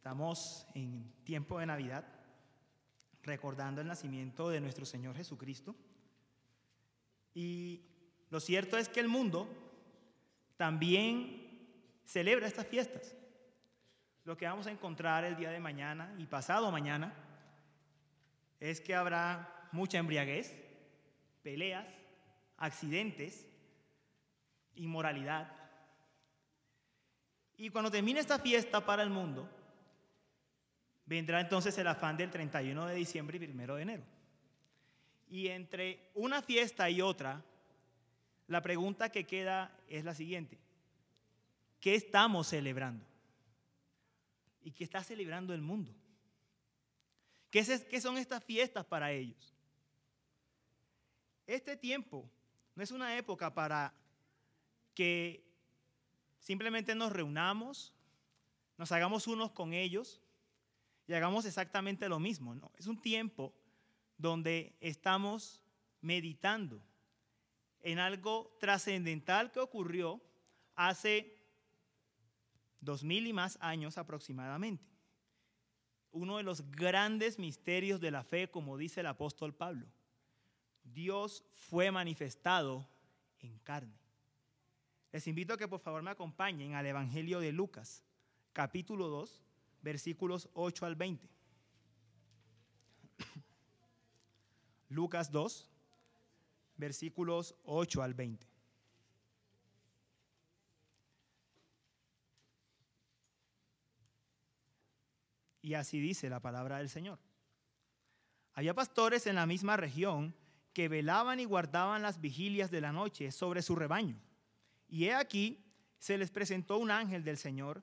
Estamos en tiempo de Navidad, recordando el nacimiento de nuestro Señor Jesucristo. Y lo cierto es que el mundo también celebra estas fiestas. Lo que vamos a encontrar el día de mañana y pasado mañana es que habrá mucha embriaguez, peleas, accidentes, inmoralidad. Y cuando termine esta fiesta para el mundo, vendrá entonces el afán del 31 de diciembre y 1 de enero. Y entre una fiesta y otra, la pregunta que queda es la siguiente. ¿Qué estamos celebrando? ¿Y qué está celebrando el mundo? ¿Qué, son estas fiestas para ellos? Este tiempo no es una época para que simplemente nos reunamos, nos hagamos unos con ellos y hagamos exactamente lo mismo. No, es un tiempo donde estamos meditando en algo trascendental que ocurrió hace dos mil y más años aproximadamente. Uno de los grandes misterios de la fe, como dice el apóstol Pablo. Dios fue manifestado en carne. Les invito a que por favor me acompañen al Evangelio de Lucas, capítulo 2, versículos 8 al 20. Lucas 2, versículos 8 al 20. Y así dice la palabra del Señor. Había pastores en la misma región que velaban y guardaban las vigilias de la noche sobre su rebaño. Y he aquí, se les presentó un ángel del Señor,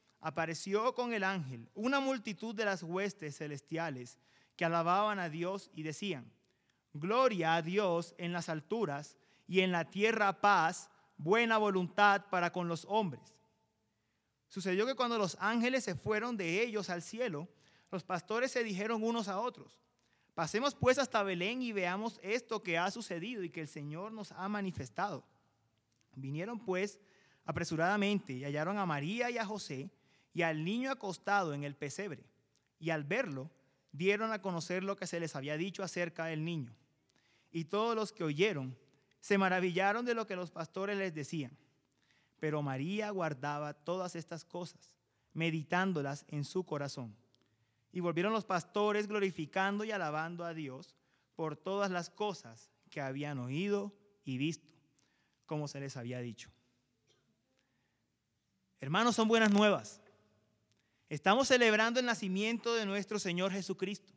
apareció con el ángel una multitud de las huestes celestiales que alababan a Dios y decían, Gloria a Dios en las alturas y en la tierra paz buena voluntad para con los hombres. Sucedió que cuando los ángeles se fueron de ellos al cielo, los pastores se dijeron unos a otros, pasemos pues hasta Belén y veamos esto que ha sucedido y que el Señor nos ha manifestado. Vinieron pues apresuradamente y hallaron a María y a José y al niño acostado en el pesebre. Y al verlo, dieron a conocer lo que se les había dicho acerca del niño. Y todos los que oyeron se maravillaron de lo que los pastores les decían. Pero María guardaba todas estas cosas, meditándolas en su corazón. Y volvieron los pastores glorificando y alabando a Dios por todas las cosas que habían oído y visto, como se les había dicho. Hermanos, son buenas nuevas. Estamos celebrando el nacimiento de nuestro Señor Jesucristo.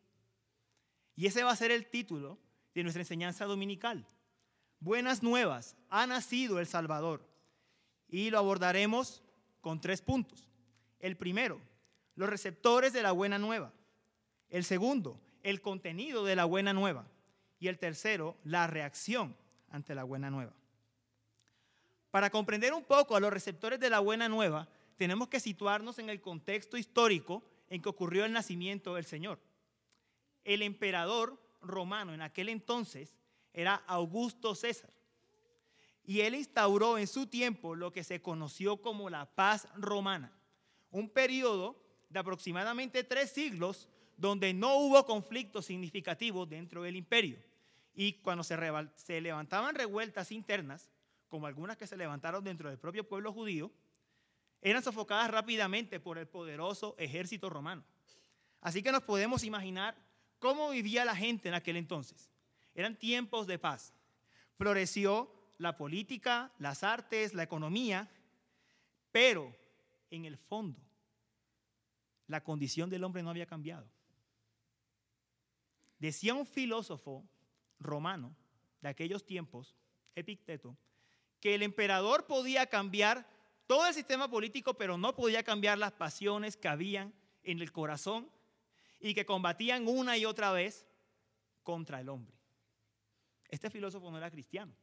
Y ese va a ser el título de nuestra enseñanza dominical buenas nuevas, ha nacido el Salvador. Y lo abordaremos con tres puntos. El primero, los receptores de la buena nueva. El segundo, el contenido de la buena nueva. Y el tercero, la reacción ante la buena nueva. Para comprender un poco a los receptores de la buena nueva, tenemos que situarnos en el contexto histórico en que ocurrió el nacimiento del Señor. El emperador romano en aquel entonces era Augusto César. Y él instauró en su tiempo lo que se conoció como la paz romana, un periodo de aproximadamente tres siglos donde no hubo conflictos significativos dentro del imperio. Y cuando se, se levantaban revueltas internas, como algunas que se levantaron dentro del propio pueblo judío, eran sofocadas rápidamente por el poderoso ejército romano. Así que nos podemos imaginar cómo vivía la gente en aquel entonces. Eran tiempos de paz. Floreció la política, las artes, la economía, pero en el fondo la condición del hombre no había cambiado. Decía un filósofo romano de aquellos tiempos, Epicteto, que el emperador podía cambiar todo el sistema político, pero no podía cambiar las pasiones que habían en el corazón y que combatían una y otra vez contra el hombre. Este filósofo no era cristiano,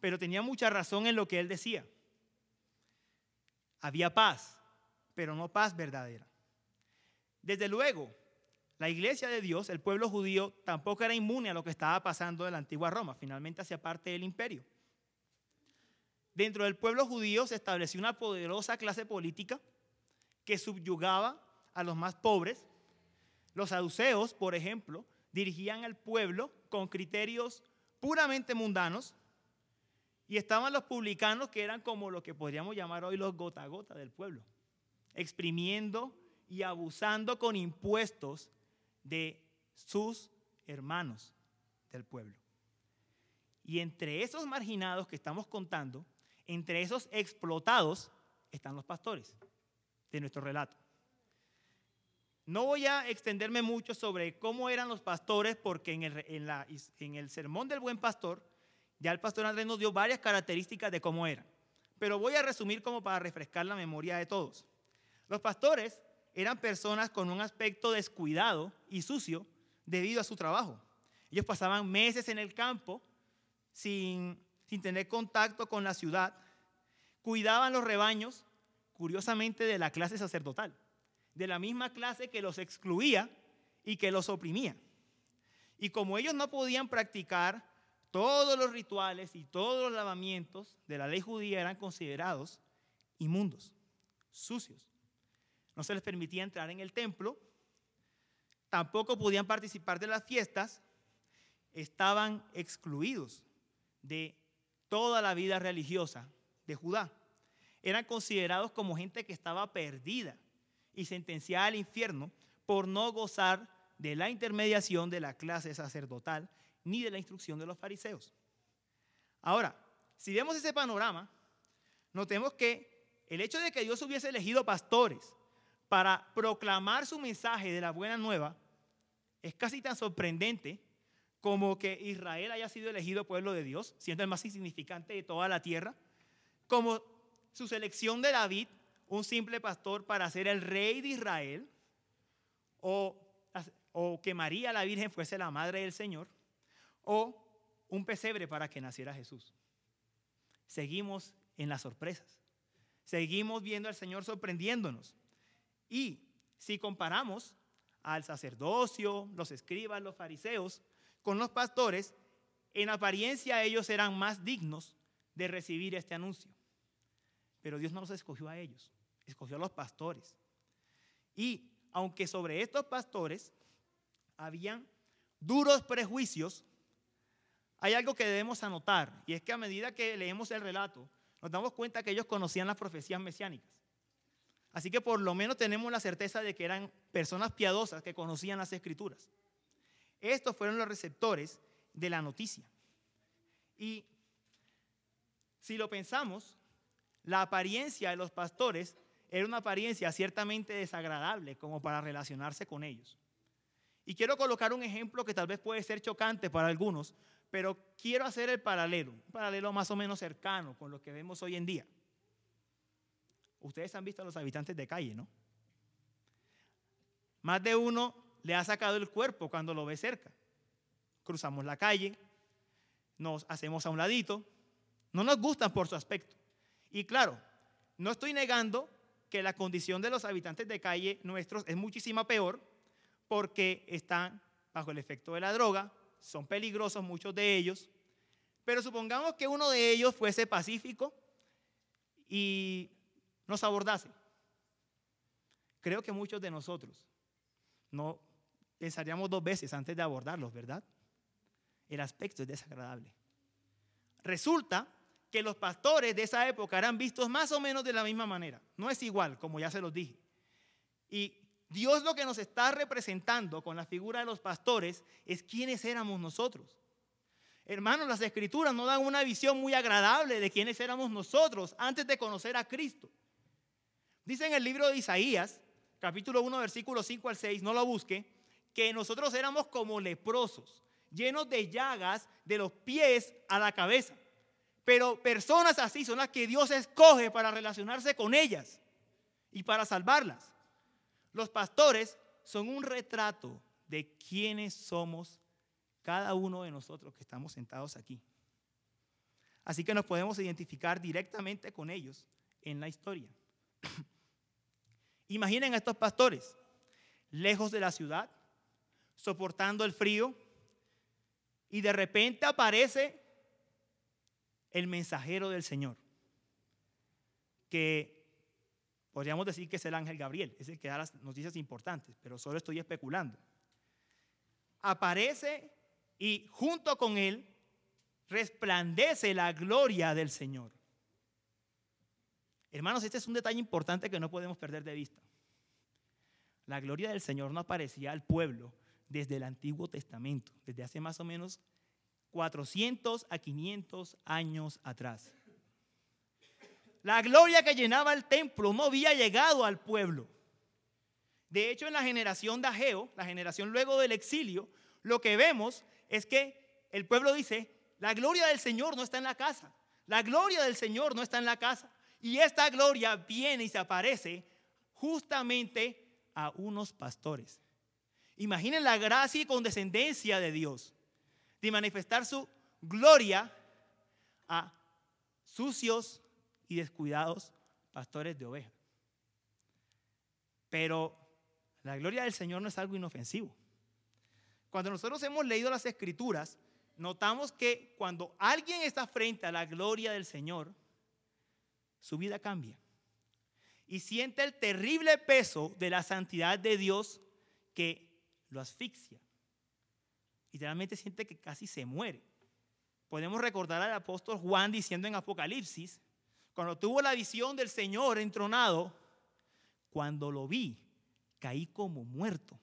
pero tenía mucha razón en lo que él decía. Había paz, pero no paz verdadera. Desde luego, la iglesia de Dios, el pueblo judío, tampoco era inmune a lo que estaba pasando en la antigua Roma. Finalmente hacía parte del imperio. Dentro del pueblo judío se estableció una poderosa clase política que subyugaba a los más pobres. Los saduceos, por ejemplo, dirigían al pueblo con criterios puramente mundanos. Y estaban los publicanos, que eran como lo que podríamos llamar hoy los gota gota del pueblo, exprimiendo y abusando con impuestos de sus hermanos del pueblo. Y entre esos marginados que estamos contando, entre esos explotados, están los pastores de nuestro relato. No voy a extenderme mucho sobre cómo eran los pastores, porque en el, sermón del buen pastor, ya el pastor Andrés nos dio varias características de cómo eran. Pero voy a resumir como para refrescar la memoria de todos. Los pastores eran personas con un aspecto descuidado y sucio debido a su trabajo. Ellos pasaban meses en el campo sin, sin tener contacto con la ciudad, cuidaban los rebaños, curiosamente, de la clase sacerdotal, de la misma clase que los excluía y que los oprimía. Y como ellos no podían practicar todos los rituales y todos los lavamientos de la ley judía, eran considerados inmundos, sucios no se les permitía entrar en el templo, tampoco podían participar de las fiestas, estaban excluidos de toda la vida religiosa de Judá. Eran considerados como gente que estaba perdida y sentenciada al infierno por no gozar de la intermediación de la clase sacerdotal ni de la instrucción de los fariseos. Ahora, si vemos ese panorama, notemos que el hecho de que Dios hubiese elegido pastores para proclamar su mensaje de la buena nueva es casi tan sorprendente como que Israel haya sido elegido pueblo de Dios, siendo el más insignificante de toda la tierra, como su selección de David, un simple pastor para ser el rey de Israel, o, o que María la Virgen fuese la madre del Señor, o un pesebre para que naciera Jesús. Seguimos en las sorpresas. Seguimos viendo al Señor sorprendiéndonos. Y si comparamos al sacerdocio, los escribas, los fariseos, con los pastores, en apariencia ellos eran más dignos de recibir este anuncio. Pero Dios no los escogió a ellos, escogió a los pastores. Y aunque sobre estos pastores habían duros prejuicios, hay algo que debemos anotar, y es que a medida que leemos el relato, nos damos cuenta que ellos conocían las profecías mesiánicas. Así que por lo menos tenemos la certeza de que eran personas piadosas que conocían las escrituras. Estos fueron los receptores de la noticia. Y si lo pensamos, la apariencia de los pastores era una apariencia ciertamente desagradable como para relacionarse con ellos. Y quiero colocar un ejemplo que tal vez puede ser chocante para algunos, pero quiero hacer el paralelo, un paralelo más o menos cercano con lo que vemos hoy en día. Ustedes han visto a los habitantes de calle, ¿no? Más de uno le ha sacado el cuerpo cuando lo ve cerca. Cruzamos la calle, nos hacemos a un ladito, no nos gustan por su aspecto. Y claro, no estoy negando que la condición de los habitantes de calle nuestros es muchísima peor porque están bajo el efecto de la droga, son peligrosos muchos de ellos, pero supongamos que uno de ellos fuese pacífico y nos abordase. Creo que muchos de nosotros no pensaríamos dos veces antes de abordarlos, ¿verdad? El aspecto es desagradable. Resulta que los pastores de esa época eran vistos más o menos de la misma manera. No es igual, como ya se los dije. Y Dios lo que nos está representando con la figura de los pastores es quiénes éramos nosotros. Hermanos, las escrituras nos dan una visión muy agradable de quiénes éramos nosotros antes de conocer a Cristo. Dice en el libro de Isaías, capítulo 1, versículo 5 al 6, no lo busque, que nosotros éramos como leprosos, llenos de llagas de los pies a la cabeza. Pero personas así son las que Dios escoge para relacionarse con ellas y para salvarlas. Los pastores son un retrato de quiénes somos cada uno de nosotros que estamos sentados aquí. Así que nos podemos identificar directamente con ellos en la historia. Imaginen a estos pastores, lejos de la ciudad, soportando el frío, y de repente aparece el mensajero del Señor, que podríamos decir que es el ángel Gabriel, es el que da las noticias importantes, pero solo estoy especulando. Aparece y junto con él resplandece la gloria del Señor. Hermanos, este es un detalle importante que no podemos perder de vista. La gloria del Señor no aparecía al pueblo desde el Antiguo Testamento, desde hace más o menos 400 a 500 años atrás. La gloria que llenaba el templo no había llegado al pueblo. De hecho, en la generación de Ageo, la generación luego del exilio, lo que vemos es que el pueblo dice, la gloria del Señor no está en la casa. La gloria del Señor no está en la casa. Y esta gloria viene y se aparece justamente a unos pastores. Imaginen la gracia y condescendencia de Dios de manifestar su gloria a sucios y descuidados pastores de ovejas. Pero la gloria del Señor no es algo inofensivo. Cuando nosotros hemos leído las escrituras, notamos que cuando alguien está frente a la gloria del Señor, su vida cambia. Y siente el terrible peso de la santidad de Dios que lo asfixia. Literalmente siente que casi se muere. Podemos recordar al apóstol Juan diciendo en Apocalipsis, cuando tuvo la visión del Señor entronado, cuando lo vi, caí como muerto.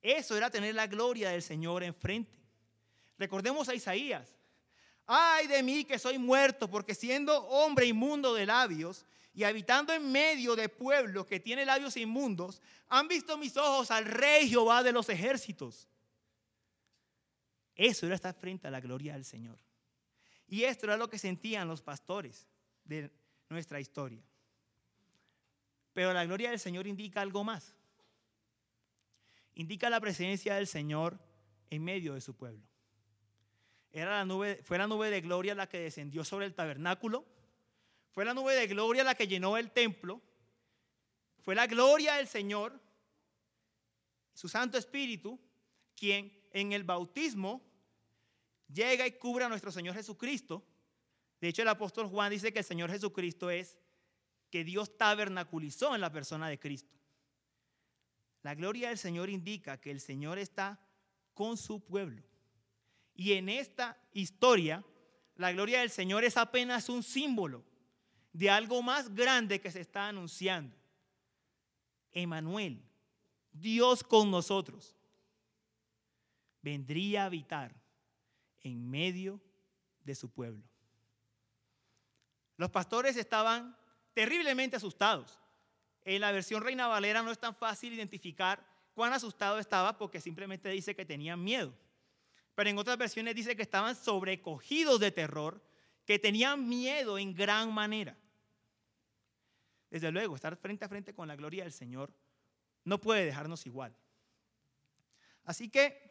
Eso era tener la gloria del Señor enfrente. Recordemos a Isaías. Ay de mí que soy muerto, porque siendo hombre inmundo de labios y habitando en medio de pueblos que tiene labios inmundos, han visto mis ojos al rey Jehová de los ejércitos. Eso era estar frente a la gloria del Señor. Y esto era lo que sentían los pastores de nuestra historia. Pero la gloria del Señor indica algo más. Indica la presencia del Señor en medio de su pueblo. Era la nube, fue la nube de gloria la que descendió sobre el tabernáculo. Fue la nube de gloria la que llenó el templo. Fue la gloria del Señor, su Santo Espíritu, quien en el bautismo llega y cubre a nuestro Señor Jesucristo. De hecho, el apóstol Juan dice que el Señor Jesucristo es que Dios tabernaculizó en la persona de Cristo. La gloria del Señor indica que el Señor está con su pueblo. Y en esta historia, la gloria del Señor es apenas un símbolo de algo más grande que se está anunciando. Emanuel, Dios con nosotros, vendría a habitar en medio de su pueblo. Los pastores estaban terriblemente asustados. En la versión Reina Valera no es tan fácil identificar cuán asustado estaba porque simplemente dice que tenían miedo. Pero en otras versiones dice que estaban sobrecogidos de terror, que tenían miedo en gran manera. Desde luego, estar frente a frente con la gloria del Señor no puede dejarnos igual. Así que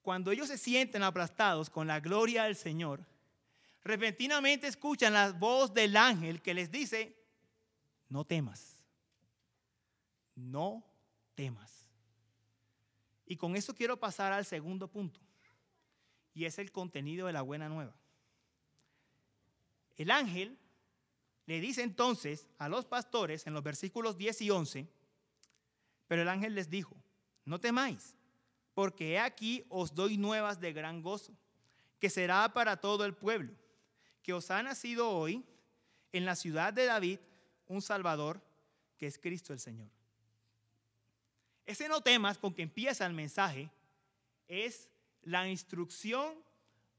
cuando ellos se sienten aplastados con la gloria del Señor, repentinamente escuchan la voz del ángel que les dice, no temas, no temas. Y con eso quiero pasar al segundo punto, y es el contenido de la buena nueva. El ángel le dice entonces a los pastores en los versículos 10 y 11, pero el ángel les dijo, no temáis, porque he aquí os doy nuevas de gran gozo, que será para todo el pueblo, que os ha nacido hoy en la ciudad de David un Salvador, que es Cristo el Señor. Ese no temas con que empieza el mensaje es la instrucción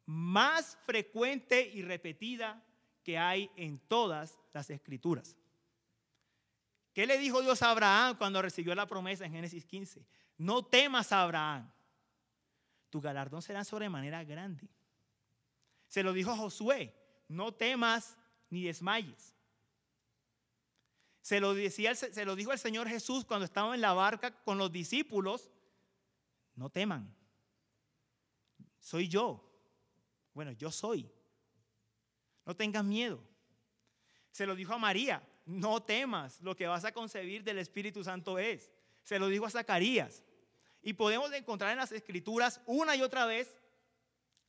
más frecuente y repetida que hay en todas las escrituras. ¿Qué le dijo Dios a Abraham cuando recibió la promesa en Génesis 15? No temas Abraham, tu galardón será sobremanera grande. Se lo dijo Josué, no temas ni desmayes. Se lo, decía, se lo dijo el Señor Jesús cuando estaba en la barca con los discípulos, no teman. Soy yo. Bueno, yo soy. No tengas miedo. Se lo dijo a María, no temas, lo que vas a concebir del Espíritu Santo es. Se lo dijo a Zacarías. Y podemos encontrar en las escrituras una y otra vez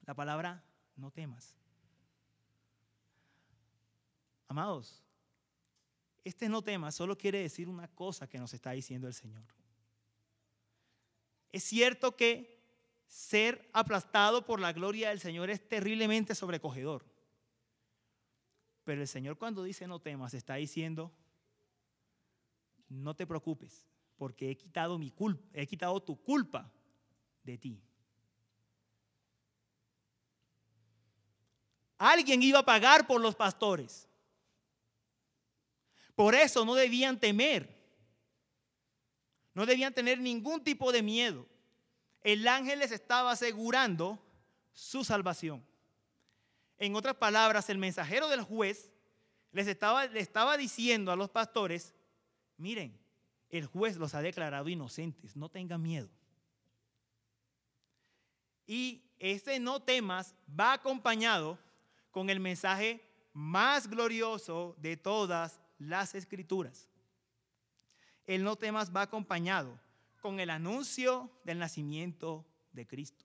la palabra no temas. Amados, este no temas solo quiere decir una cosa que nos está diciendo el Señor. Es cierto que ser aplastado por la gloria del Señor es terriblemente sobrecogedor. Pero el Señor cuando dice no temas está diciendo, no te preocupes, porque he quitado mi he quitado tu culpa de ti. Alguien iba a pagar por los pastores. Por eso no debían temer. No debían tener ningún tipo de miedo. El ángel les estaba asegurando su salvación. En otras palabras, el mensajero del juez les estaba, estaba diciendo a los pastores, miren, el juez los ha declarado inocentes, no tengan miedo. Y ese no temas va acompañado con el mensaje más glorioso de todas las escrituras. El no temas va acompañado con el anuncio del nacimiento de Cristo.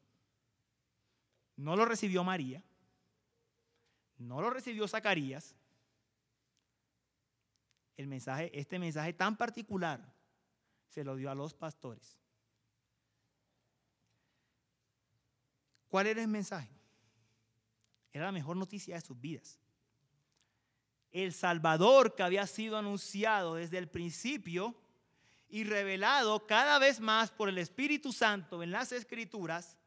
No lo recibió María, no lo recibió Zacarías. El mensaje, este mensaje tan particular se lo dio a los pastores. ¿Cuál era el mensaje? Era la mejor noticia de sus vidas. El Salvador que había sido anunciado desde el principio y revelado cada vez más por el Espíritu Santo en las Escrituras,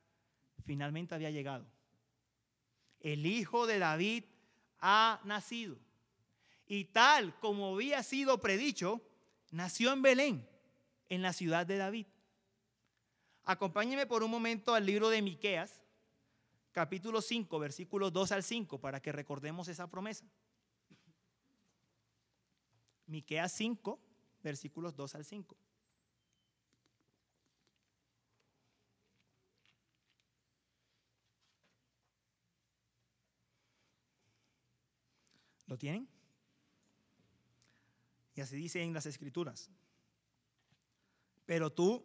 finalmente había llegado. El Hijo de David ha nacido. Y tal como había sido predicho, nació en Belén, en la ciudad de David. Acompáñeme por un momento al libro de Miqueas, capítulo 5, versículos 2 al 5, para que recordemos esa promesa. Miqueas 5, versículos 2 al 5. ¿Lo tienen? Y así dice en las escrituras. Pero tú,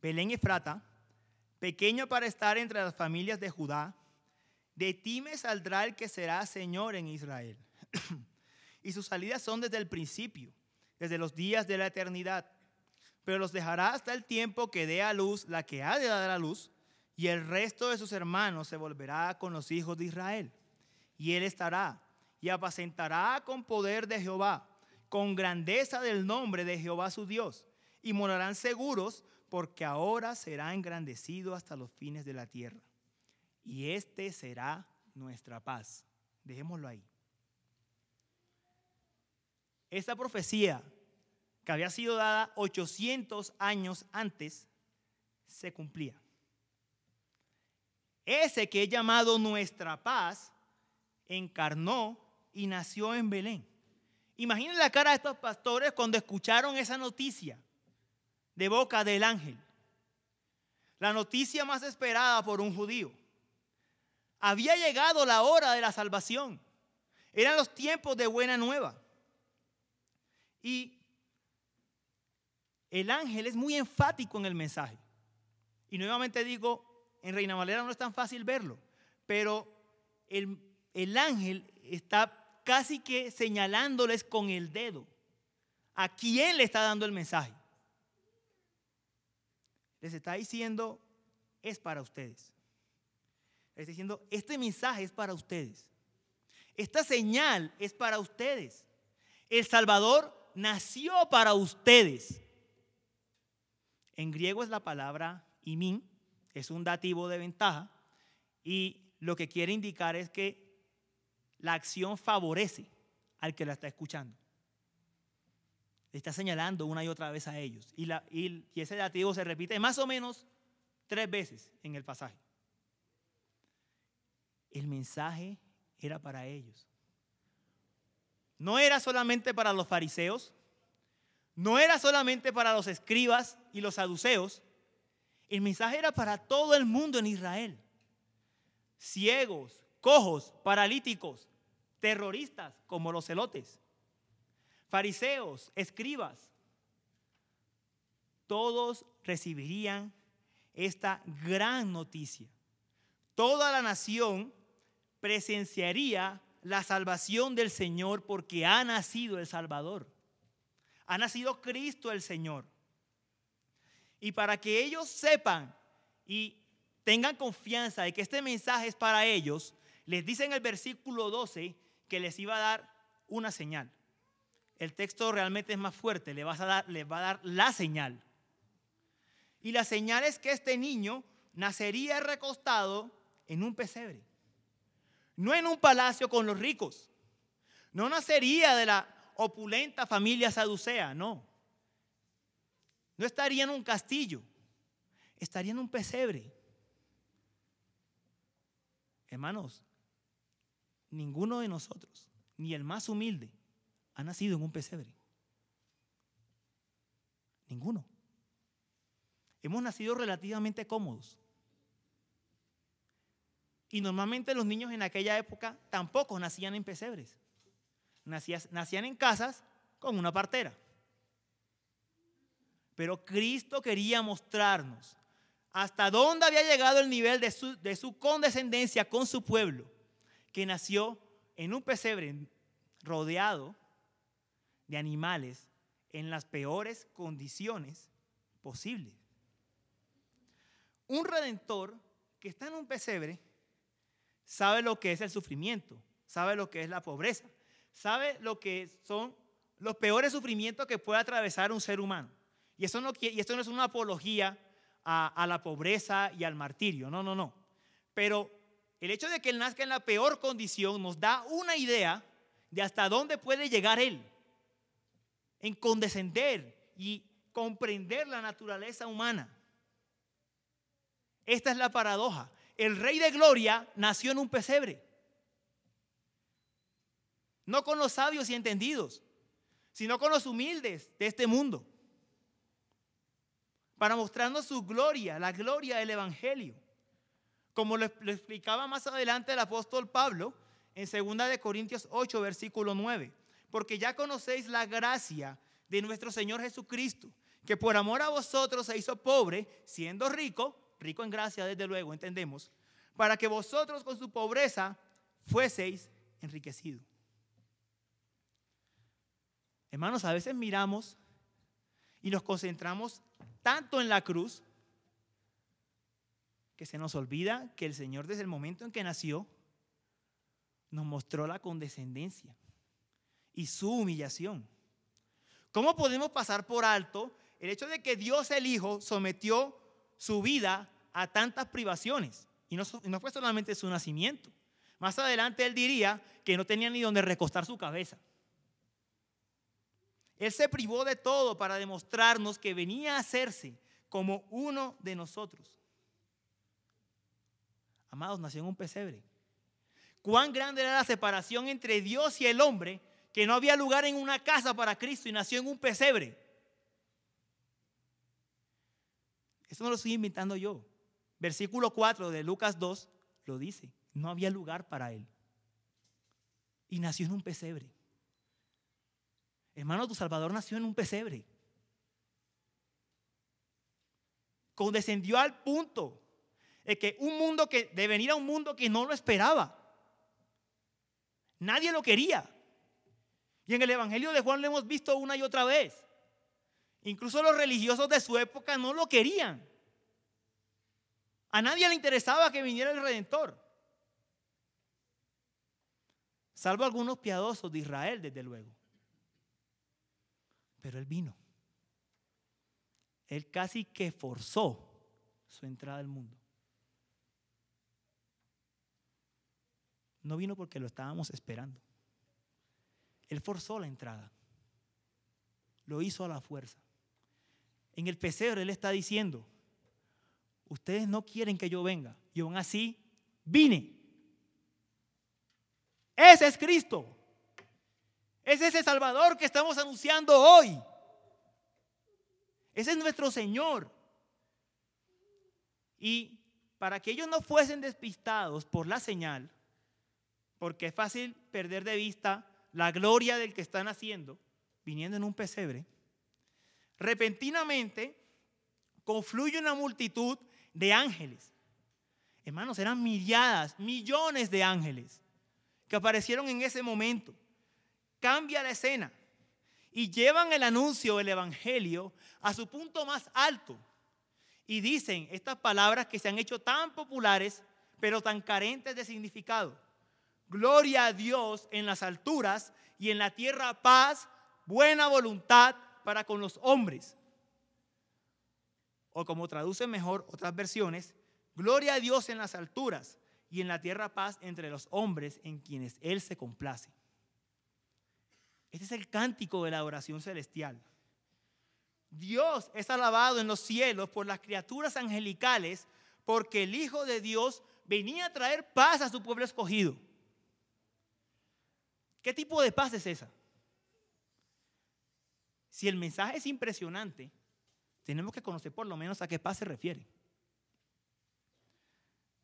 Belén Efrata, pequeño para estar entre las familias de Judá, de ti me saldrá el que será Señor en Israel. y sus salidas son desde el principio desde los días de la eternidad. Pero los dejará hasta el tiempo que dé a luz la que ha de dar a luz, y el resto de sus hermanos se volverá con los hijos de Israel. Y él estará y apacentará con poder de Jehová, con grandeza del nombre de Jehová su Dios, y morarán seguros, porque ahora será engrandecido hasta los fines de la tierra. Y este será nuestra paz. Dejémoslo ahí. Esta profecía que había sido dada 800 años antes se cumplía. Ese que he llamado nuestra paz encarnó y nació en Belén. Imaginen la cara de estos pastores cuando escucharon esa noticia de boca del ángel. La noticia más esperada por un judío. Había llegado la hora de la salvación. Eran los tiempos de buena nueva. Y el ángel es muy enfático en el mensaje. Y nuevamente digo, en Reina Valera no es tan fácil verlo, pero el, el ángel está casi que señalándoles con el dedo a quién le está dando el mensaje. Les está diciendo, es para ustedes. Les está diciendo, este mensaje es para ustedes. Esta señal es para ustedes. El Salvador nació para ustedes. En griego es la palabra imin, es un dativo de ventaja y lo que quiere indicar es que la acción favorece al que la está escuchando. está señalando una y otra vez a ellos. Y, la, y ese dativo se repite más o menos tres veces en el pasaje. El mensaje era para ellos no era solamente para los fariseos, no era solamente para los escribas y los saduceos, El mensaje era para todo el mundo en Israel. Ciegos, cojos, paralíticos, terroristas como los celotes, fariseos, escribas, todos recibirían esta gran noticia. Toda la nación presenciaría la salvación del Señor porque ha nacido el Salvador. Ha nacido Cristo el Señor. Y para que ellos sepan y tengan confianza de que este mensaje es para ellos, les dice en el versículo 12 que les iba a dar una señal. El texto realmente es más fuerte, les, a dar, va a dar la señal. Y la señal es que este niño nacería recostado en un pesebre. No en un palacio con los ricos. No nacería de la opulenta familia saducea, no. No estaría en un castillo. Estaría en un pesebre. Hermanos, ninguno de nosotros, ni el más humilde, ha nacido en un pesebre. Ninguno hemos nacido relativamente cómodos. Y normalmente los niños en aquella época tampoco nacían en pesebres. Nacían, en casas con una partera. Pero Cristo quería mostrarnos hasta dónde había llegado el nivel de su, de su condescendencia con su pueblo, que nació en un pesebre rodeado de animales en las peores condiciones posibles un redentor que está en un pesebre sabe lo que es el sufrimiento, sabe lo que es la pobreza, sabe lo que son los peores sufrimientos que puede atravesar un ser humano. Y, eso no, y no es una apología a la pobreza y al martirio, no, no, no. Pero el hecho de que él nazca en la peor condición nos da una idea de hasta dónde puede llegar él en condescender y comprender la naturaleza humana. Esta es la paradoja. El rey de gloria nació en un pesebre. No con los sabios y entendidos, sino con los humildes de este mundo. Para mostrarnos su gloria, la gloria del Evangelio. Como lo, explicaba más adelante el apóstol Pablo en 2 de Corintios 8, versículo 9. Porque ya conocéis la gracia de nuestro Señor Jesucristo, que por amor a vosotros se hizo pobre, siendo rico, rico en gracia desde luego, entendemos, para que vosotros con su pobreza fueseis enriquecidos. Hermanos, a veces miramos y nos concentramos tanto en la cruz que se nos olvida que el Señor desde el momento en que nació nos mostró la condescendencia y su humillación. ¿Cómo podemos pasar por alto el hecho de que Dios el Hijo sometió su vida a tantas privaciones. Y no, fue solamente su nacimiento. Más adelante él diría que no tenía ni donde recostar su cabeza. Él se privó de todo para demostrarnos que venía a hacerse como uno de nosotros. Amados, nació en un pesebre. Cuán grande era la separación entre Dios y el hombre que no había lugar en una casa para Cristo y nació en un pesebre. Eso no lo estoy inventando yo. Versículo 4 de Lucas 2 lo dice. No había lugar para él. Y nació en un pesebre. Hermano, tu Salvador nació en un pesebre. Condescendió al punto de que un mundo que, de venir a un mundo que no lo esperaba. Nadie lo quería. Y en el Evangelio de Juan lo hemos visto una y otra vez. Incluso los religiosos de su época no lo querían. A nadie le interesaba que viniera el Redentor. Salvo algunos piadosos de Israel, desde luego. Pero Él vino. Él casi que forzó su entrada al mundo. No vino porque lo estábamos esperando. Él forzó la entrada. Lo hizo a la fuerza. En el pesebre Él está diciendo, ustedes no quieren que yo venga. Y aún así, vine. Ese es Cristo. Es ese Salvador que estamos anunciando hoy. Ese es nuestro Señor. Y para que ellos no fuesen despistados por la señal, porque es fácil perder de vista la gloria del que están haciendo, viniendo en un pesebre, repentinamente confluye una multitud de ángeles. Hermanos, eran miriadas, millones de ángeles que aparecieron en ese momento. Cambia la escena y llevan el anuncio, el evangelio, a su punto más alto y dicen estas palabras que se han hecho tan populares, pero tan carentes de significado. Gloria a Dios en las alturas y en la tierra paz, buena voluntad para con los hombres. O como traducen mejor otras versiones, gloria a Dios en las alturas y en la tierra paz entre los hombres en quienes Él se complace. Este es el cántico de la oración celestial. Dios es alabado en los cielos por las criaturas angelicales porque el Hijo de Dios venía a traer paz a su pueblo escogido. ¿Qué tipo de paz es esa? Si el mensaje es impresionante, tenemos que conocer por lo menos a qué paz se refiere.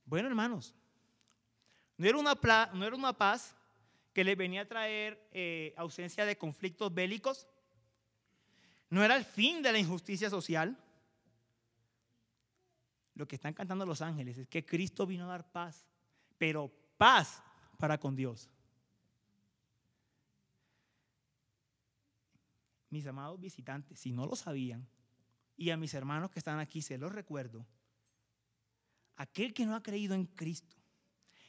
Bueno, hermanos, no era una, paz que le venía a traer eh, ausencia de conflictos bélicos, no era el fin de la injusticia social. Lo que están cantando los ángeles es que Cristo vino a dar paz, pero paz para con Dios. Mis amados visitantes, si no lo sabían, y a mis hermanos que están aquí se los recuerdo, aquel que no ha creído en Cristo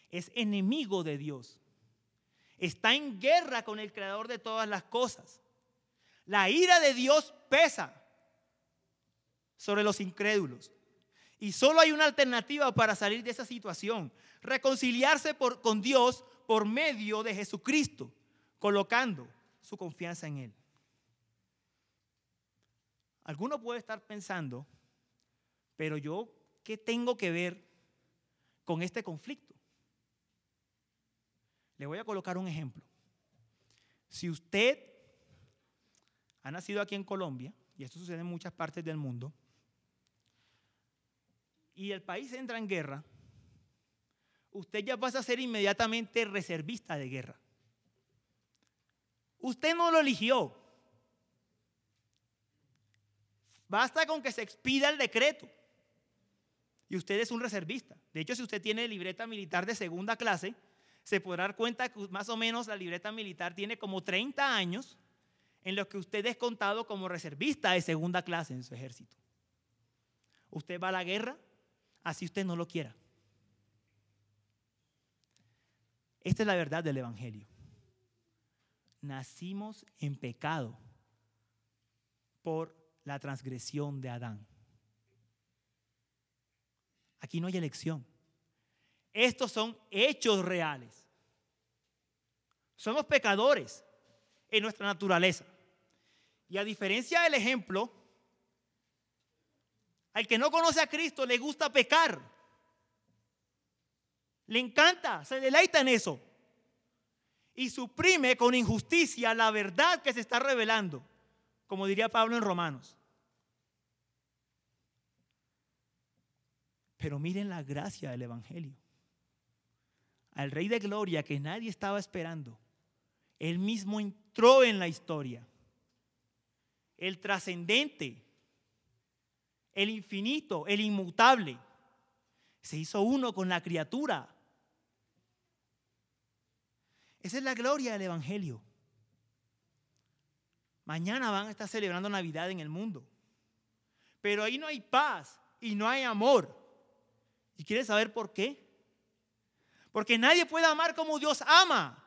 es enemigo de Dios. Está en guerra con el creador de todas las cosas. La ira de Dios pesa sobre los incrédulos. Y solo hay una alternativa para salir de esa situación. Reconciliarse con Dios por medio de Jesucristo, colocando su confianza en Él. Alguno puede estar pensando, pero yo, ¿qué tengo que ver con este conflicto? Le voy a colocar un ejemplo. Si usted ha nacido aquí en Colombia, y esto sucede en muchas partes del mundo, y el país entra en guerra, usted ya pasa a ser inmediatamente reservista de guerra. Usted no lo eligió. Basta con que se expida el decreto. Y usted es un reservista. De hecho, si usted tiene libreta militar de segunda clase, se podrá dar cuenta que más o menos la libreta militar tiene como 30 años en los que usted es contado como reservista de segunda clase en su ejército. Usted va a la guerra, así usted no lo quiera. Esta es la verdad del Evangelio. Nacimos en pecado por la transgresión de Adán. Aquí no hay elección. Estos son hechos reales. Somos pecadores en nuestra naturaleza. Y a diferencia del ejemplo, al que no conoce a Cristo le gusta pecar. Le encanta, se deleita en eso. Y suprime con injusticia la verdad que se está revelando, como diría Pablo en Romanos. Pero miren la gracia del Evangelio. Al Rey de Gloria que nadie estaba esperando, él mismo entró en la historia el trascendente, el infinito, el inmutable. Se hizo uno con la criatura. Esa es la gloria del Evangelio. Mañana van a estar celebrando Navidad en el mundo. Pero ahí no hay paz y no hay amor. ¿Y quieres saber por qué? Porque nadie puede amar como Dios ama.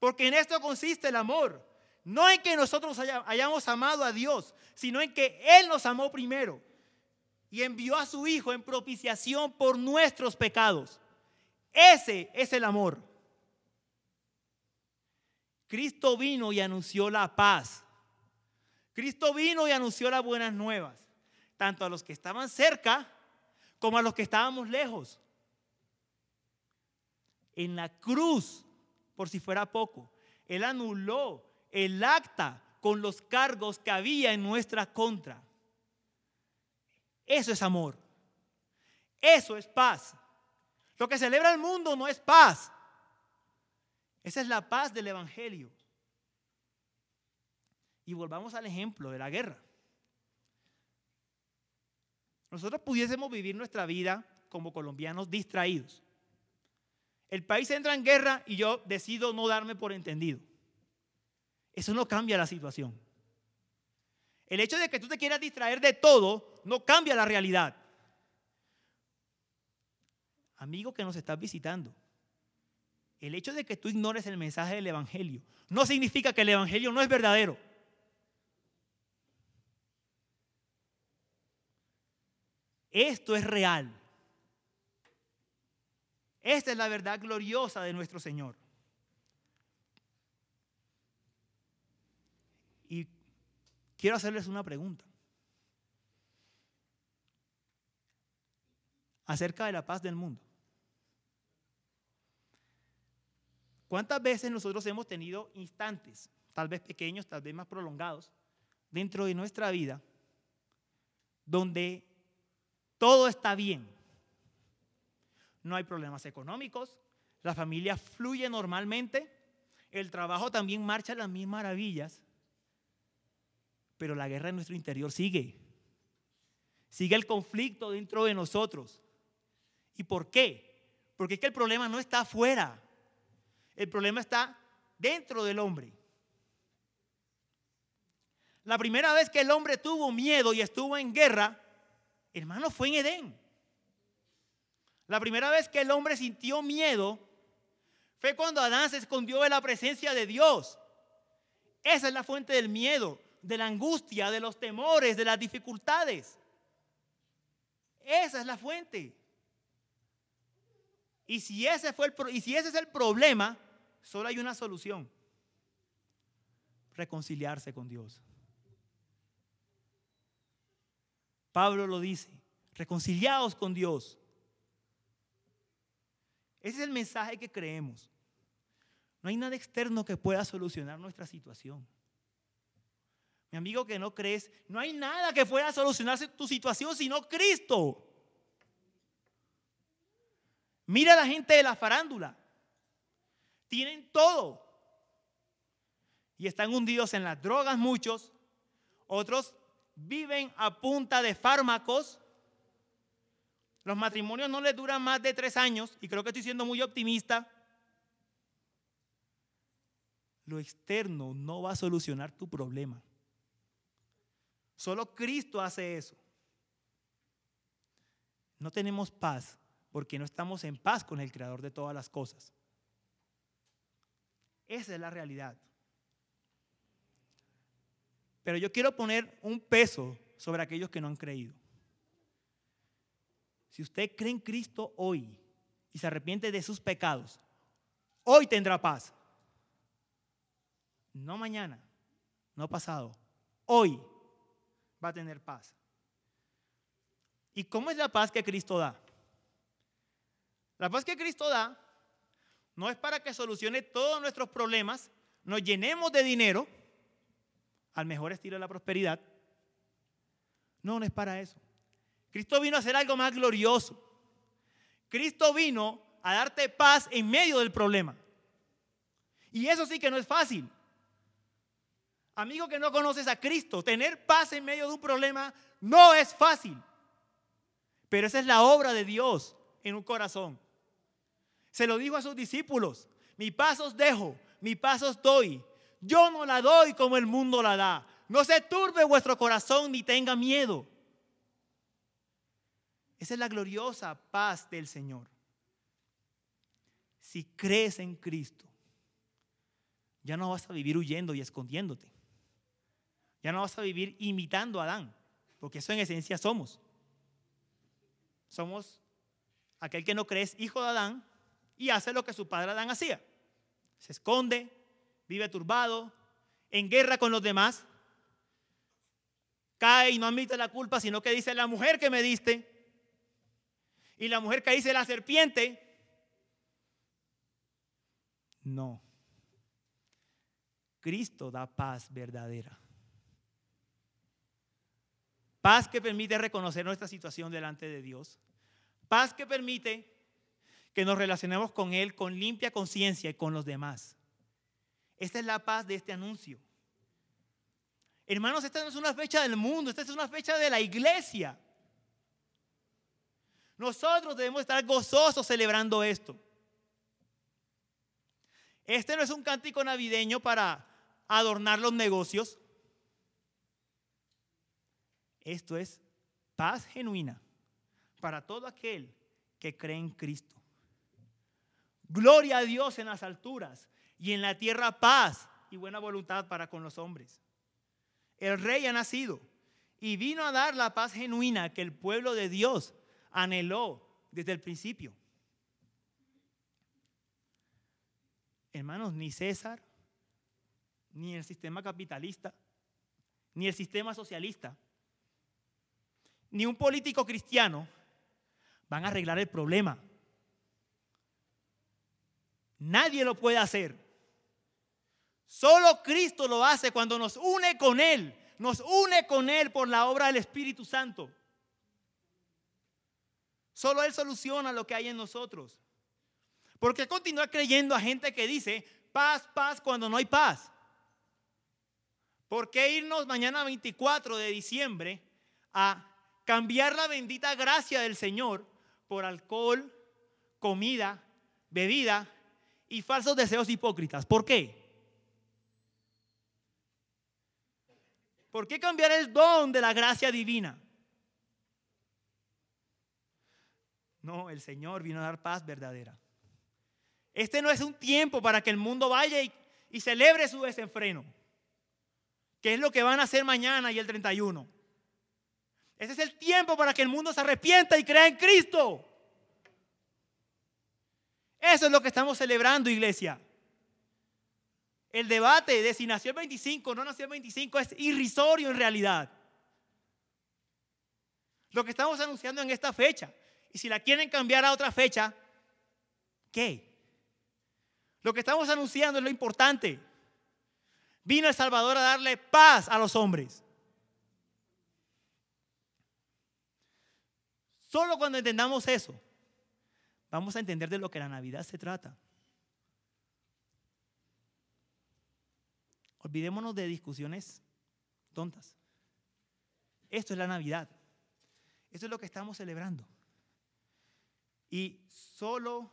Porque en esto consiste el amor. No en que nosotros hayamos amado a Dios, sino en que Él nos amó primero y envió a su Hijo en propiciación por nuestros pecados. Ese es el amor. Cristo vino y anunció la paz. Cristo vino y anunció las buenas nuevas, tanto a los que estaban cerca como a los que estábamos lejos. En la cruz, por si fuera poco, Él anuló el acta con los cargos que había en nuestra contra. Eso es amor. Eso es paz. Lo que celebra el mundo no es paz. Esa es la paz del Evangelio. Y volvamos al ejemplo de la guerra. Nosotros pudiésemos vivir nuestra vida como colombianos distraídos. El país entra en guerra y yo decido no darme por entendido. Eso no cambia la situación. El hecho de que tú te quieras distraer de todo no cambia la realidad. Amigo que nos estás visitando, el hecho de que tú ignores el mensaje del Evangelio no significa que el Evangelio no es verdadero. Esto es real. Esta es la verdad gloriosa de nuestro Señor. Y quiero hacerles una pregunta. Acerca de la paz del mundo. ¿Cuántas veces nosotros hemos tenido instantes, tal vez pequeños, tal vez más prolongados, dentro de nuestra vida, donde todo está bien? No hay problemas económicos, la familia fluye normalmente, el trabajo también marcha a las mismas maravillas, pero la guerra en nuestro interior sigue. Sigue el conflicto dentro de nosotros. ¿Y por qué? Porque es que el problema no está afuera. El problema está dentro del hombre. La primera vez que el hombre tuvo miedo y estuvo en guerra, hermano, fue en Edén. La primera vez que el hombre sintió miedo fue cuando Adán se escondió de la presencia de Dios. Esa es la fuente del miedo, de la angustia, de los temores, de las dificultades. Esa es la fuente. Y si ese, fue el, y si ese es el problema, Solo hay una solución. Reconciliarse con Dios. Pablo lo dice, reconciliados con Dios. Ese es el mensaje que creemos. No hay nada externo que pueda solucionar nuestra situación. Mi amigo que no crees, no hay nada que pueda solucionar tu situación sino Cristo. Mira a la gente de la farándula. Tienen todo. Y están hundidos en las drogas muchos. Otros viven a punta de fármacos. Los matrimonios no les duran más de tres años. Y creo que estoy siendo muy optimista. Lo externo no va a solucionar tu problema. Solo Cristo hace eso. No tenemos paz porque no estamos en paz con el Creador de todas las cosas. Esa es la realidad. Pero yo quiero poner un peso sobre aquellos que no han creído. Si usted cree en Cristo hoy y se arrepiente de sus pecados, hoy tendrá paz. No mañana, no pasado, hoy va a tener paz. ¿Y cómo es la paz que Cristo da? La paz que Cristo da no es para que solucione todos nuestros problemas, nos llenemos de dinero, al mejor estilo de la prosperidad. No, es para eso. Cristo vino a hacer algo más glorioso. Cristo vino a darte paz en medio del problema. Y eso sí que no es fácil. Amigo que no conoces a Cristo, tener paz en medio de un problema no es fácil. Pero esa es la obra de Dios en un corazón. Se lo dijo a sus discípulos, mi paz os dejo, mi paz os doy. Yo no la doy como el mundo la da. No se turbe vuestro corazón ni tenga miedo. Esa es la gloriosa paz del Señor. Si crees en Cristo, ya no vas a vivir huyendo y escondiéndote. Ya no vas a vivir imitando a Adán, porque eso en esencia somos. Somos aquel que no crees hijo de Adán y hace lo que su padre Adán hacía. Se esconde, vive turbado, en guerra con los demás, cae y no admite la culpa, sino que dice la mujer que me diste. Y la mujer que dice la serpiente. No. Cristo da paz verdadera. Paz que permite reconocer nuestra situación delante de Dios. Paz que permite que nos relacionemos con Él con limpia conciencia y con los demás. Esta es la paz de este anuncio. Hermanos, esta no es una fecha del mundo, esta es una fecha de la iglesia. Nosotros debemos estar gozosos celebrando esto. Este no es un cántico navideño para adornar los negocios. Esto es paz genuina para todo aquel que cree en Cristo. Gloria a Dios en las alturas y en la tierra paz y buena voluntad para con los hombres. El rey ha nacido y vino a dar la paz genuina que el pueblo de Dios anheló desde el principio. Hermanos, ni César, ni el sistema capitalista, ni el sistema socialista, ni un político cristiano van a arreglar el problema. Nadie lo puede hacer. Solo Cristo lo hace cuando nos une con Él. Nos une con Él por la obra del Espíritu Santo. Solo Él soluciona lo que hay en nosotros. ¿Por qué continuar creyendo a gente que dice paz, paz cuando no hay paz? ¿Por qué irnos mañana 24 de diciembre a cambiar la bendita gracia del Señor por alcohol, comida, bebida y falsos deseos hipócritas? ¿Por qué? ¿Por qué cambiar el don de la gracia divina? No, el Señor vino a dar paz verdadera. Este no es un tiempo para que el mundo vaya y, celebre su desenfreno, que es lo que van a hacer mañana y el 31. Ese es el tiempo para que el mundo se arrepienta y crea en Cristo. Eso es lo que estamos celebrando, iglesia. El debate de si nació el 25 o no nació el 25 es irrisorio en realidad. Lo que estamos anunciando en esta fecha. Y si la quieren cambiar a otra fecha, ¿qué? Lo que estamos anunciando es lo importante. Vino el Salvador a darle paz a los hombres. Solo cuando entendamos eso, vamos a entender de lo que la Navidad se trata. Olvidémonos de discusiones tontas. Esto es la Navidad. Esto es lo que estamos celebrando. Y solo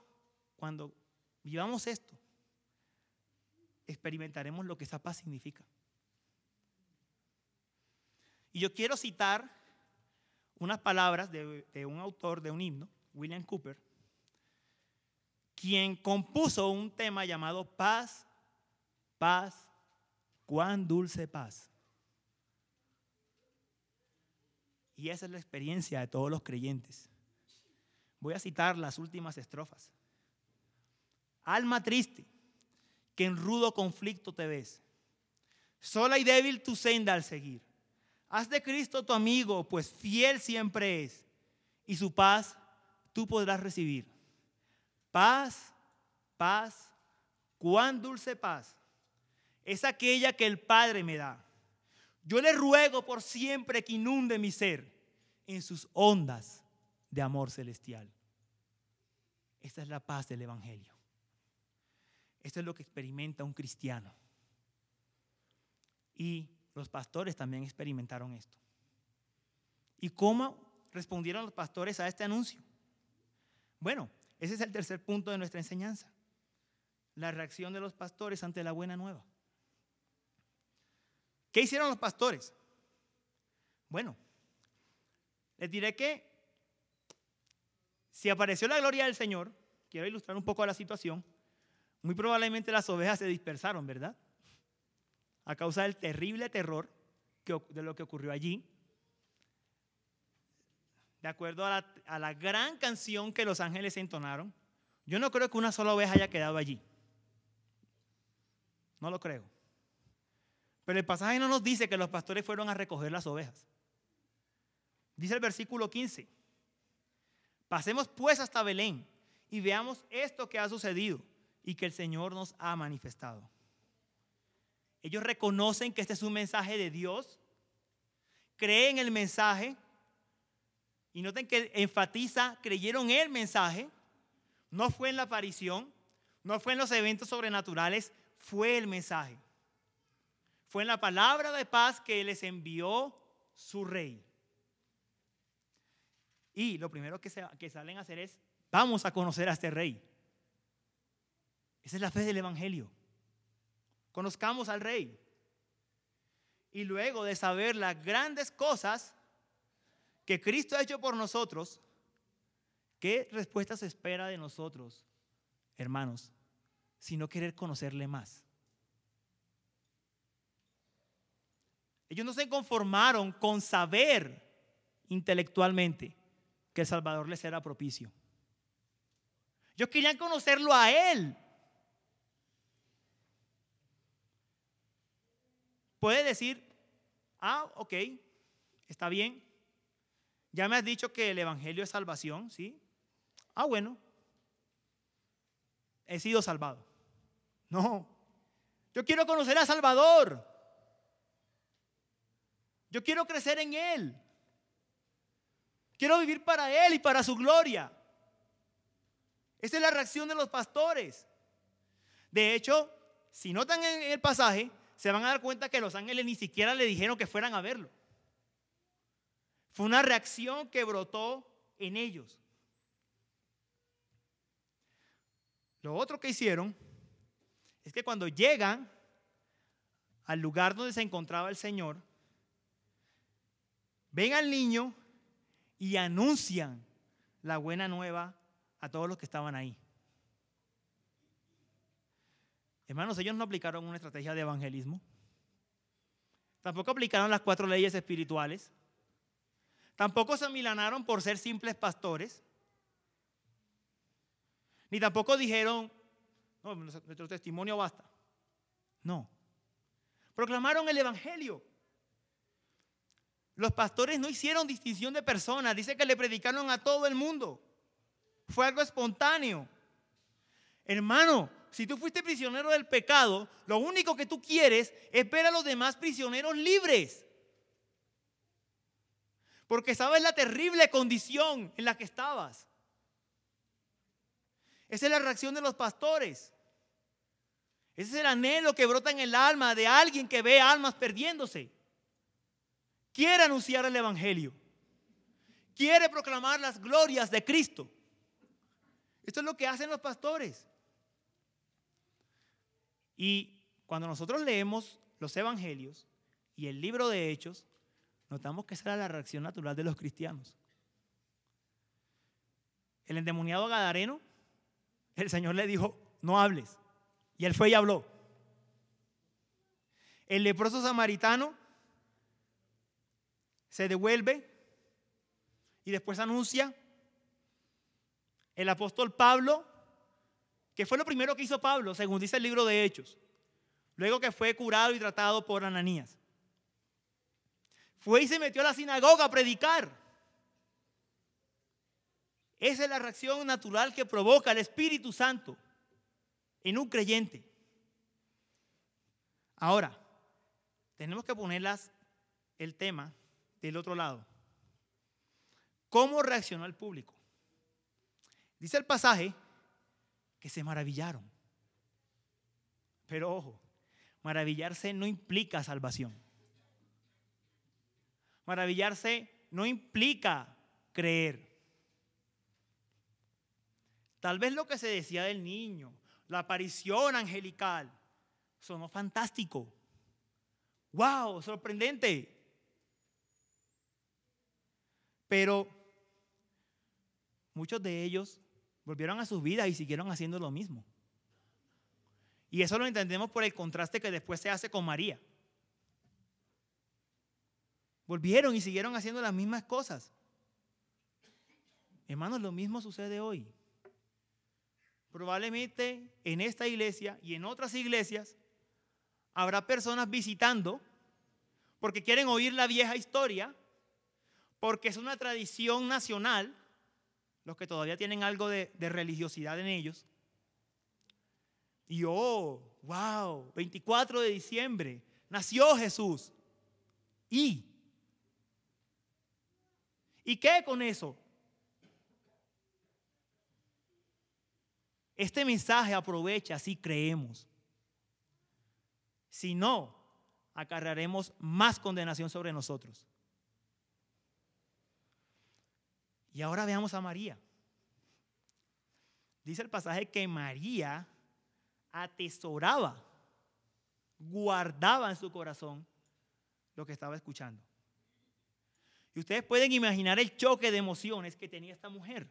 cuando vivamos esto, experimentaremos lo que esa paz significa. Y yo quiero citar unas palabras de, de, un autor de un himno, William Cooper, quien compuso un tema llamado Paz, paz, cuán dulce paz. Y esa es la experiencia de todos los creyentes. Voy a citar las últimas estrofas. Alma triste, que en rudo conflicto te ves. Sola y débil tu senda al seguir. Haz de Cristo tu amigo, pues fiel siempre es. Y su paz tú podrás recibir. Paz, paz, cuán dulce paz. Es aquella que el Padre me da. Yo le ruego por siempre que inunde mi ser en sus ondas de amor celestial. Esta es la paz del Evangelio. Esto es lo que experimenta un cristiano. Y los pastores también experimentaron esto. ¿Y cómo respondieron los pastores a este anuncio? Bueno, ese es el tercer punto de nuestra enseñanza. La reacción de los pastores ante la buena nueva. ¿Qué hicieron los pastores? Bueno, les diré que si apareció la gloria del Señor, quiero ilustrar un poco la situación, muy probablemente las ovejas se dispersaron, ¿verdad? A causa del terrible terror de lo que ocurrió allí. De acuerdo a la, a la gran canción que los ángeles entonaron, yo no creo que una sola oveja haya quedado allí. No lo creo. Pero el pasaje no nos dice que los pastores fueron a recoger las ovejas. Dice el versículo 15. Pasemos pues hasta Belén y veamos esto que ha sucedido y que el Señor nos ha manifestado. Ellos reconocen que este es un mensaje de Dios, creen el mensaje Y noten que enfatiza, creyeron el mensaje, no fue en la aparición, no fue en los eventos sobrenaturales, fue el mensaje. Fue en la palabra de paz que les envió su rey. Y lo primero que, salen a hacer es, vamos a conocer a este rey. Esa es la fe del Evangelio. Conozcamos al rey. Y luego de saber las grandes cosas que Cristo ha hecho por nosotros, ¿qué respuesta se espera de nosotros, hermanos? Sino querer conocerle más. Ellos no se conformaron con saber intelectualmente que el Salvador les era propicio. Ellos querían conocerlo a Él. Puede decir, ah, ok, está bien. Ya me has dicho que el Evangelio es salvación, ¿sí? Ah, bueno. He sido salvado. No. Yo quiero conocer a Salvador. Yo quiero crecer en Él. Quiero vivir para Él y para su gloria. Esa es la reacción de los pastores. De hecho, si notan en el pasaje, se van a dar cuenta que los ángeles ni siquiera le dijeron que fueran a verlo. Fue una reacción que brotó en ellos. Lo otro que hicieron es que cuando llegan al lugar donde se encontraba el Señor, ven al niño y anuncian la buena nueva a todos los que estaban ahí. Hermanos, ellos no aplicaron una estrategia de evangelismo. Tampoco aplicaron las cuatro leyes espirituales. Tampoco se amilanaron por ser simples pastores. Ni tampoco dijeron, no, nuestro testimonio basta. No. Proclamaron el Evangelio. Los pastores no hicieron distinción de personas. Dice que le predicaron a todo el mundo. Fue algo espontáneo. Hermano, si tú fuiste prisionero del pecado, lo único que tú quieres es ver a los demás prisioneros libres. Porque sabes la terrible condición en la que estabas. Esa es la reacción de los pastores. Ese es el anhelo que brota en el alma de alguien que ve almas perdiéndose. Quiere anunciar el Evangelio. Quiere proclamar las glorias de Cristo. Esto es lo que hacen los pastores. Y cuando nosotros leemos los evangelios y el libro de Hechos, notamos que esa era la reacción natural de los cristianos. El endemoniado Gadareno, el Señor le dijo, no hables. Y él fue y habló. El leproso samaritano se devuelve y después anuncia. El apóstol Pablo que fue lo primero que hizo Pablo, según dice el libro de Hechos, luego que fue curado y tratado por Ananías. Fue y se metió a la sinagoga a predicar. Esa es la reacción natural que provoca el Espíritu Santo en un creyente. Ahora, tenemos que ponerlas el tema del otro lado. ¿Cómo reaccionó el público? Dice el pasaje que se maravillaron. Pero ojo, maravillarse no implica salvación. Maravillarse no implica creer. Tal vez lo que se decía del niño, la aparición angelical, sonó fantástico. ¡Wow! Sorprendente. Pero muchos de ellos volvieron a sus vidas y siguieron haciendo lo mismo. Y eso lo entendemos por el contraste que después se hace con María. Volvieron y siguieron haciendo las mismas cosas. Hermanos, lo mismo sucede hoy. Probablemente en esta iglesia y en otras iglesias habrá personas visitando porque quieren oír la vieja historia, porque es una tradición nacional los que todavía tienen algo de, religiosidad en ellos. Y oh, wow, 24 de diciembre, nació Jesús. Y, ¿Y qué con eso? Este mensaje aprovecha si creemos. Si no, acarrearemos más condenación sobre nosotros. Y ahora veamos a María. Dice el pasaje que María atesoraba, guardaba en su corazón lo que estaba escuchando. Y ustedes pueden imaginar el choque de emociones que tenía esta mujer.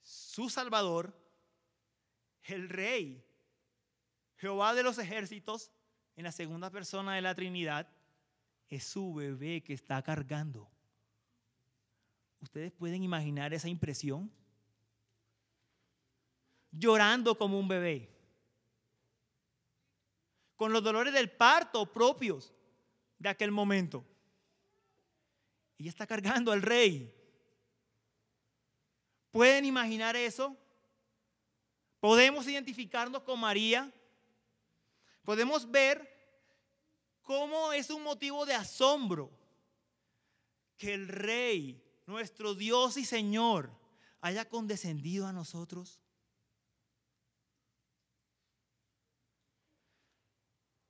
Su Salvador, el Rey, Jehová de los ejércitos, en la segunda persona de la Trinidad, es su bebé que está cargando. ¿Ustedes pueden imaginar esa impresión? Llorando como un bebé. Con los dolores del parto propios de aquel momento. Ella está cargando al rey. ¿Pueden imaginar eso? ¿Podemos identificarnos con María? Podemos ver cómo es un motivo de asombro que el rey nuestro Dios y Señor, haya condescendido a nosotros?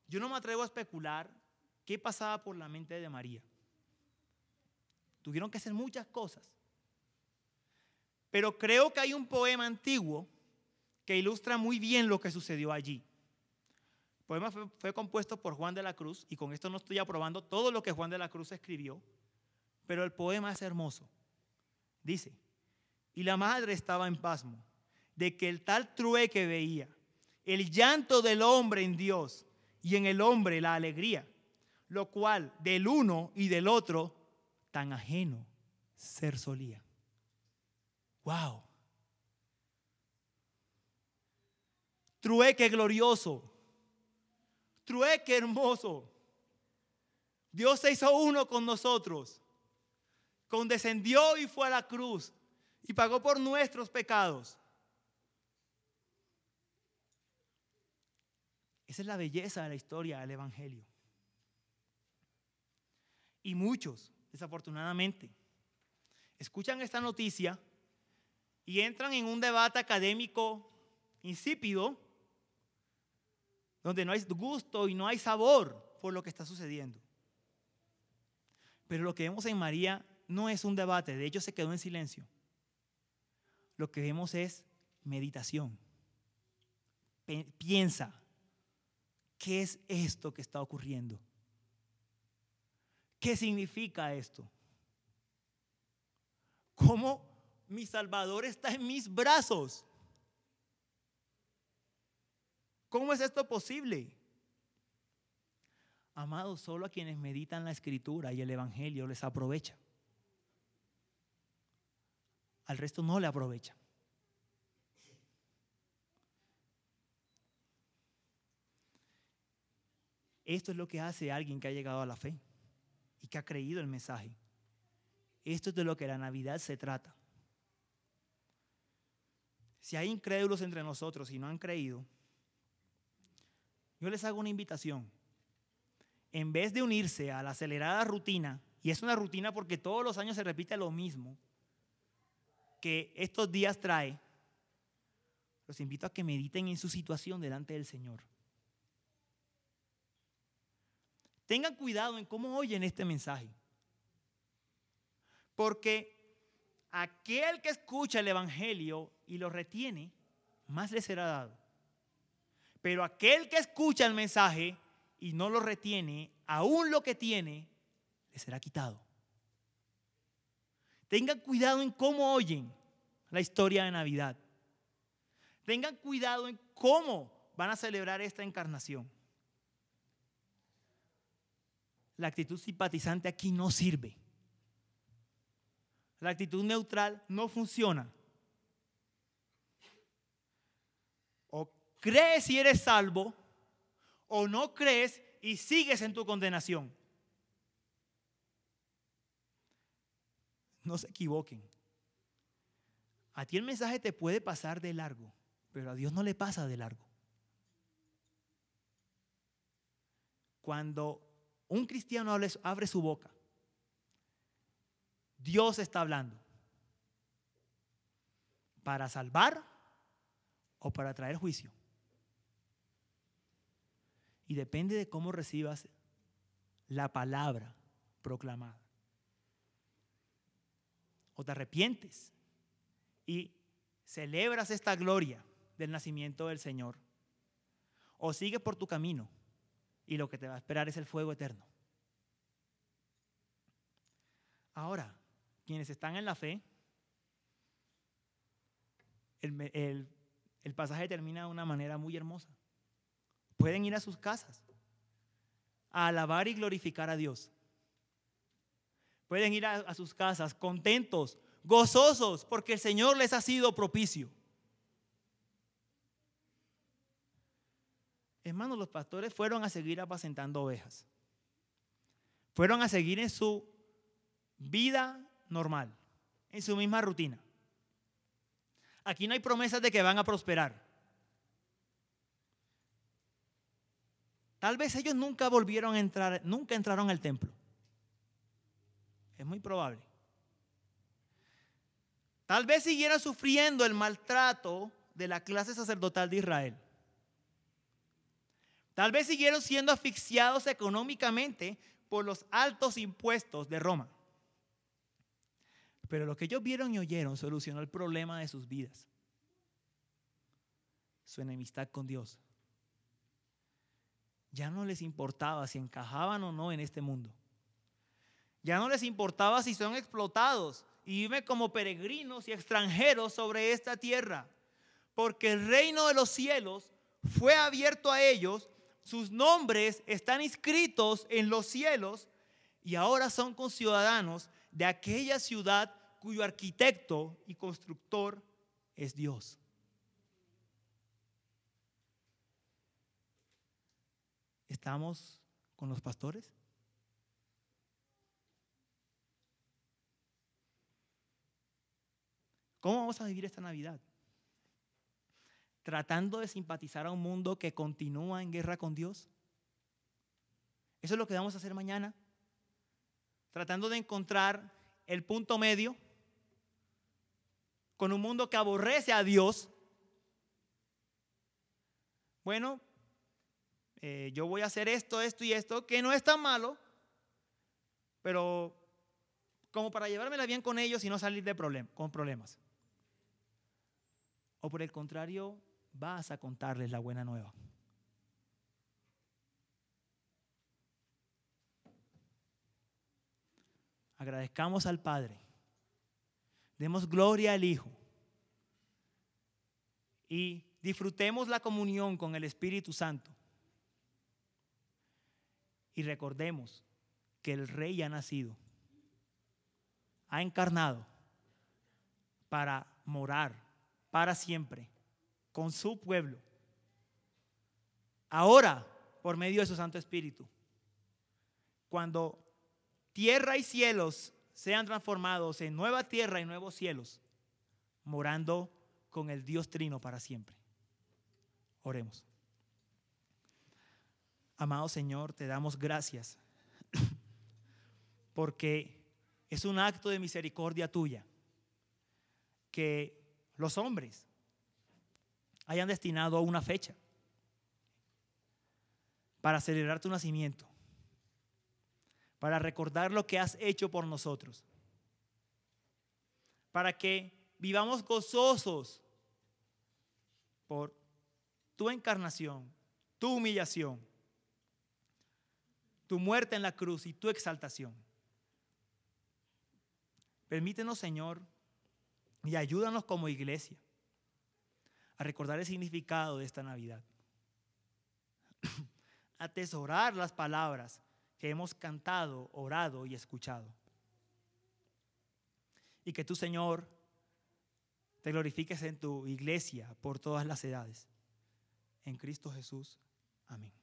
Yo no me atrevo a especular qué pasaba por la mente de María. Tuvieron que hacer muchas cosas. Pero creo que hay un poema antiguo que ilustra muy bien lo que sucedió allí. El poema fue, fue, compuesto por Juan de la Cruz y con esto no estoy aprobando todo lo que Juan de la Cruz escribió, pero el poema es hermoso. Dice, y la madre estaba en pasmo de que el tal trueque veía, el llanto del hombre en Dios y en el hombre la alegría, lo cual del uno y del otro tan ajeno ser solía. Wow. Trueque glorioso. Trueque hermoso. Dios se hizo uno con nosotros condescendió y fue a la cruz y pagó por nuestros pecados. Esa es la belleza de la historia del Evangelio. Y muchos, desafortunadamente, escuchan esta noticia y entran en un debate académico insípido, donde no hay gusto y no hay sabor por lo que está sucediendo. Pero lo que vemos en María no es un debate, de hecho se quedó en silencio. Lo que vemos es meditación. Piensa, ¿qué es esto que está ocurriendo? ¿Qué significa esto? ¿Cómo mi Salvador está en mis brazos? ¿Cómo es esto posible? Amados, solo a quienes meditan la escritura y el Evangelio les aprovecha al resto no le aprovecha. Esto es lo que hace alguien que ha llegado a la fe y que ha creído el mensaje. Esto es de lo que la Navidad se trata. Si hay incrédulos entre nosotros y no han creído, yo les hago una invitación. En vez de unirse a la acelerada rutina, y es una rutina porque todos los años se repite lo mismo, que estos días trae, los invito a que mediten en su situación delante del Señor. Tengan cuidado en cómo oyen este mensaje. Porque aquel que escucha el Evangelio y lo retiene, más le será dado. Pero aquel que escucha el mensaje y no lo retiene, aún lo que tiene, le será quitado. Tengan cuidado en cómo oyen la historia de Navidad. Tengan cuidado en cómo van a celebrar esta encarnación. La actitud simpatizante aquí no sirve. La actitud neutral no funciona. O crees y eres salvo, o no crees y sigues en tu condenación. No se equivoquen. A ti el mensaje te puede pasar de largo, pero a Dios no le pasa de largo. Cuando un cristiano abre su boca, Dios está hablando. ¿Para salvar o para traer juicio? Y depende de cómo recibas la palabra proclamada. O te arrepientes y celebras esta gloria del nacimiento del Señor. O sigues por tu camino y lo que te va a esperar es el fuego eterno. Ahora, quienes están en la fe, el, pasaje termina de una manera muy hermosa. Pueden ir a sus casas a alabar y glorificar a Dios. Pueden ir a sus casas contentos, gozosos, porque el Señor les ha sido propicio. Hermanos, los pastores fueron a seguir apacentando ovejas. Fueron a seguir en su vida normal, en su misma rutina. Aquí no hay promesas de que van a prosperar. Tal vez ellos nunca volvieron a entrar, nunca entraron al templo. Es muy probable. Tal vez siguieron sufriendo el maltrato de la clase sacerdotal de Israel. Tal vez siguieron siendo asfixiados económicamente por los altos impuestos de Roma. Pero lo que ellos vieron y oyeron solucionó el problema de sus vidas. Su enemistad con Dios. Ya no les importaba si encajaban o no en este mundo. Ya no les importaba si son explotados y viven como peregrinos y extranjeros sobre esta tierra. Porque el reino de los cielos fue abierto a ellos, sus nombres están inscritos en los cielos y ahora son conciudadanos de aquella ciudad cuyo arquitecto y constructor es Dios. ¿Estamos con los pastores? ¿Cómo vamos a vivir esta Navidad? Tratando de simpatizar a un mundo que continúa en guerra con Dios. Eso es lo que vamos a hacer mañana. Tratando de encontrar el punto medio con un mundo que aborrece a Dios, bueno, eh, yo voy a hacer esto, esto y esto, que no es tan malo, pero como para llevármela bien con ellos y no salir de con problemas. O por el contrario, vas a contarles la buena nueva. Agradezcamos al Padre Demos gloria al Hijo. Y disfrutemos la comunión con el Espíritu Santo. Y recordemos que el Rey ha nacido, ha encarnado para morar para siempre con su pueblo. Ahora, por medio de su Santo Espíritu, cuando tierra y cielos sean transformados en nueva tierra y nuevos cielos, morando con el Dios Trino para siempre. Oremos. Amado Señor, te damos gracias porque es un acto de misericordia tuya que los hombres hayan destinado una fecha para celebrar tu nacimiento para recordar lo que has hecho por nosotros. Para que vivamos gozosos por tu encarnación, tu humillación, tu muerte en la cruz y tu exaltación. Permítenos, Señor, y ayúdanos como iglesia a recordar el significado de esta Navidad. Atesorar las palabras que hemos cantado, orado y escuchado. Y que tú, Señor, te glorifiques en tu iglesia por todas las edades. En Cristo Jesús. Amén.